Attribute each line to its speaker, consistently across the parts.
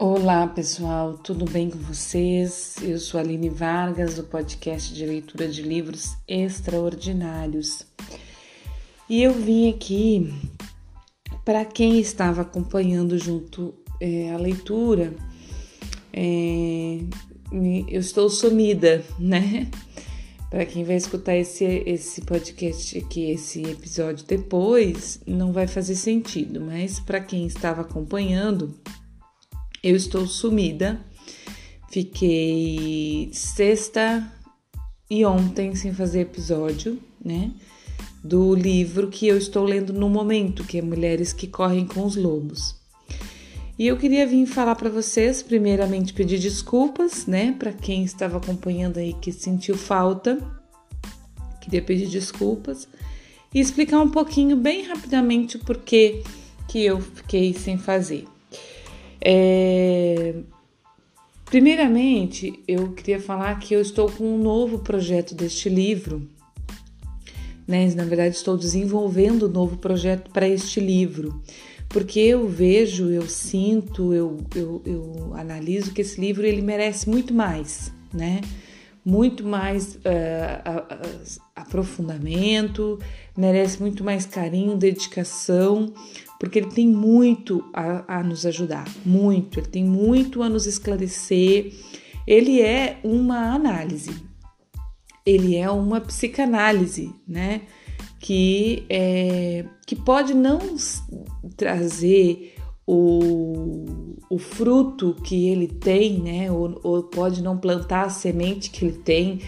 Speaker 1: Olá pessoal, tudo bem com vocês? Eu sou Aline Vargas, do podcast de leitura de livros extraordinários. E eu vim aqui para quem estava acompanhando junto é, a leitura. É, eu estou sumida, né? Para quem vai escutar esse, esse podcast aqui, esse episódio depois, não vai fazer sentido, mas para quem estava acompanhando, eu estou sumida. Fiquei sexta e ontem sem fazer episódio, né? Do livro que eu estou lendo no momento, que é Mulheres que Correm com os Lobos. E eu queria vir falar para vocês, primeiramente pedir desculpas, né, para quem estava acompanhando aí que sentiu falta. Queria pedir desculpas e explicar um pouquinho bem rapidamente o porquê que eu fiquei sem fazer. É... Primeiramente, eu queria falar que eu estou com um novo projeto deste livro. Né? Na verdade, estou desenvolvendo um novo projeto para este livro, porque eu vejo, eu sinto, eu, eu, eu, analiso que esse livro ele merece muito mais, né? Muito mais uh, aprofundamento, merece muito mais carinho, dedicação, porque ele tem muito a, a nos ajudar, muito, ele tem muito a nos esclarecer. Ele é uma análise, ele é uma psicanálise, né? Que, é, que pode não trazer o, o fruto que ele tem, né? Ou, ou pode não plantar a semente que ele tem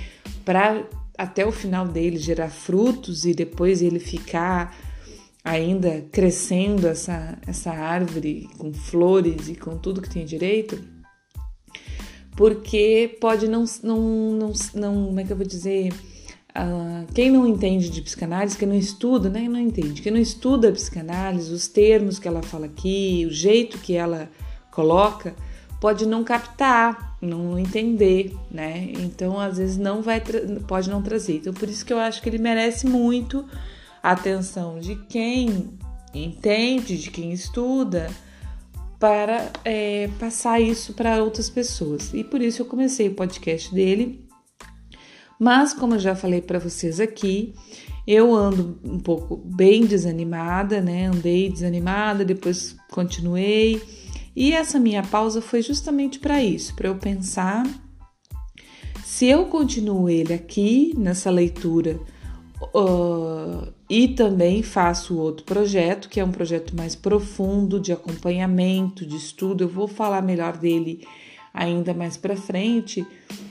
Speaker 1: para até o final dele gerar frutos e depois ele ficar ainda crescendo essa, essa árvore com flores e com tudo que tem direito, porque pode não, não, não, não como é que eu vou dizer, uh, quem não entende de psicanálise, quem não estuda, né, não entende, quem não estuda a psicanálise, os termos que ela fala aqui, o jeito que ela coloca, pode não captar, não entender, né? Então, às vezes não vai, pode não trazer. Então, por isso que eu acho que ele merece muito atenção de quem entende, de quem estuda, para é, passar isso para outras pessoas. E por isso eu comecei o podcast dele. Mas, como eu já falei para vocês aqui, eu ando um pouco bem desanimada, né? Andei desanimada, depois continuei. E essa minha pausa foi justamente para isso, para eu pensar se eu continuo ele aqui nessa leitura uh, e também faço outro projeto, que é um projeto mais profundo de acompanhamento, de estudo. Eu vou falar melhor dele ainda mais para frente,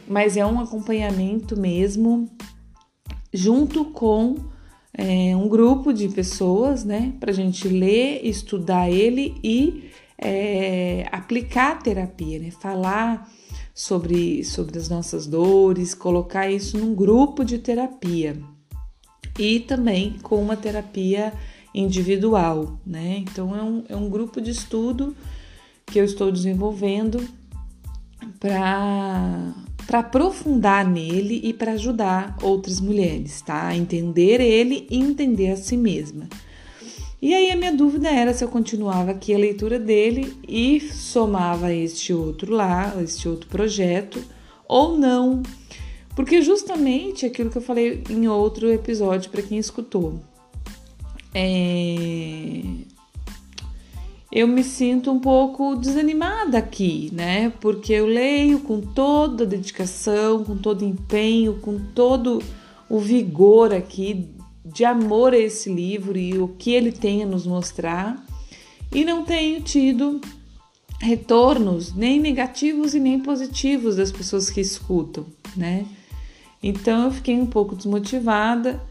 Speaker 1: mas é um acompanhamento mesmo junto com é, um grupo de pessoas, né, para gente ler, estudar ele e é, aplicar a terapia, né, falar sobre, sobre as nossas dores, colocar isso num grupo de terapia e também com uma terapia individual, né? Então é um, é um grupo de estudo que eu estou desenvolvendo para para aprofundar nele e para ajudar outras mulheres, tá? A entender ele e entender a si mesma. E aí a minha dúvida era se eu continuava aqui a leitura dele e somava este outro lá, este outro projeto, ou não, porque justamente aquilo que eu falei em outro episódio para quem escutou. É... Eu me sinto um pouco desanimada aqui, né? Porque eu leio com toda a dedicação, com todo empenho, com todo o vigor aqui de amor a esse livro e o que ele tem a nos mostrar, e não tenho tido retornos nem negativos e nem positivos das pessoas que escutam, né? Então eu fiquei um pouco desmotivada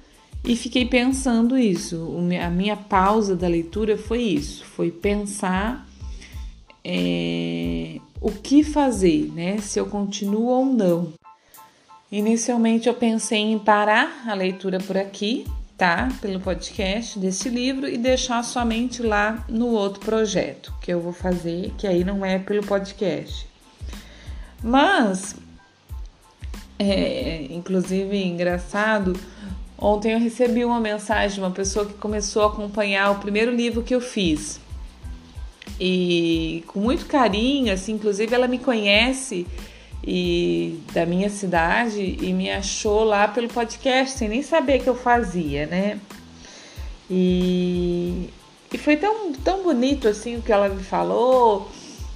Speaker 1: e fiquei pensando isso. A minha pausa da leitura foi isso, foi pensar é, o que fazer, né? Se eu continuo ou não. Inicialmente eu pensei em parar a leitura por aqui, tá? Pelo podcast desse livro e deixar somente lá no outro projeto que eu vou fazer, que aí não é pelo podcast. Mas é, inclusive, engraçado, ontem eu recebi uma mensagem de uma pessoa que começou a acompanhar o primeiro livro que eu fiz. e com muito carinho, assim, inclusive ela me conhece e da minha cidade e me achou lá pelo podcast sem nem saber que eu fazia, né? E, e foi tão, tão bonito assim o que ela me falou,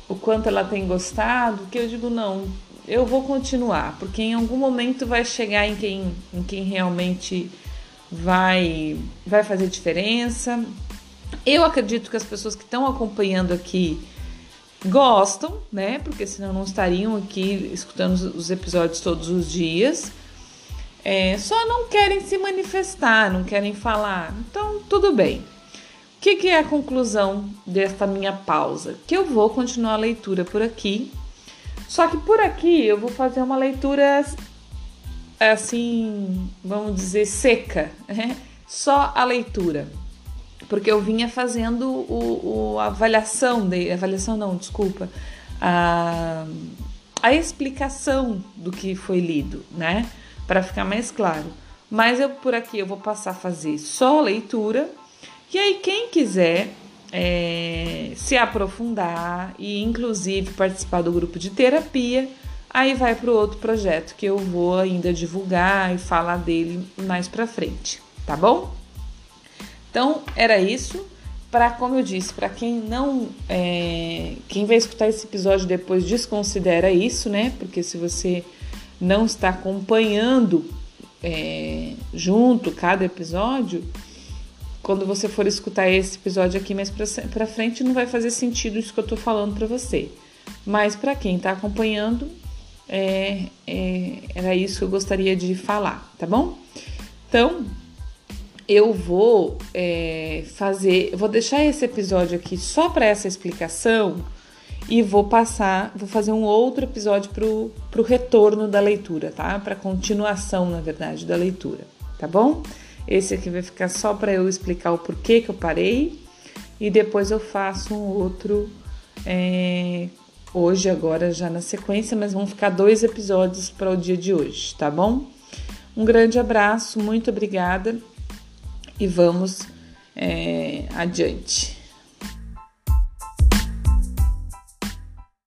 Speaker 1: o quanto ela tem gostado, que eu digo, não, eu vou continuar, porque em algum momento vai chegar em quem, em quem realmente vai, vai fazer diferença. Eu acredito que as pessoas que estão acompanhando aqui gostam, né? Porque senão não estariam aqui escutando os episódios todos os dias. É, só não querem se manifestar, não querem falar. Então, tudo bem. O que, que é a conclusão desta minha pausa? Que eu vou continuar a leitura por aqui. Só que por aqui eu vou fazer uma leitura assim, vamos dizer, seca, né? Só a leitura porque eu vinha fazendo o, o a avaliação, avaliação não, desculpa, a, a explicação do que foi lido, né? Para ficar mais claro. Mas eu por aqui eu vou passar a fazer só a leitura. E aí, quem quiser é, se aprofundar e inclusive participar do grupo de terapia, aí vai para o outro projeto que eu vou ainda divulgar e falar dele mais para frente, tá bom? Então, era isso. Para, como eu disse, para quem não. É, quem vai escutar esse episódio depois desconsidera isso, né? Porque se você não está acompanhando é, junto cada episódio, quando você for escutar esse episódio aqui mais para frente, não vai fazer sentido isso que eu tô falando para você. Mas para quem está acompanhando, é, é, era isso que eu gostaria de falar, tá bom? Então, eu vou é, fazer, vou deixar esse episódio aqui só para essa explicação e vou passar, vou fazer um outro episódio pro, pro retorno da leitura, tá? Para continuação, na verdade, da leitura, tá bom? Esse aqui vai ficar só para eu explicar o porquê que eu parei e depois eu faço um outro é, hoje, agora já na sequência, mas vão ficar dois episódios para o dia de hoje, tá bom? Um grande abraço, muito obrigada e vamos é, adiante.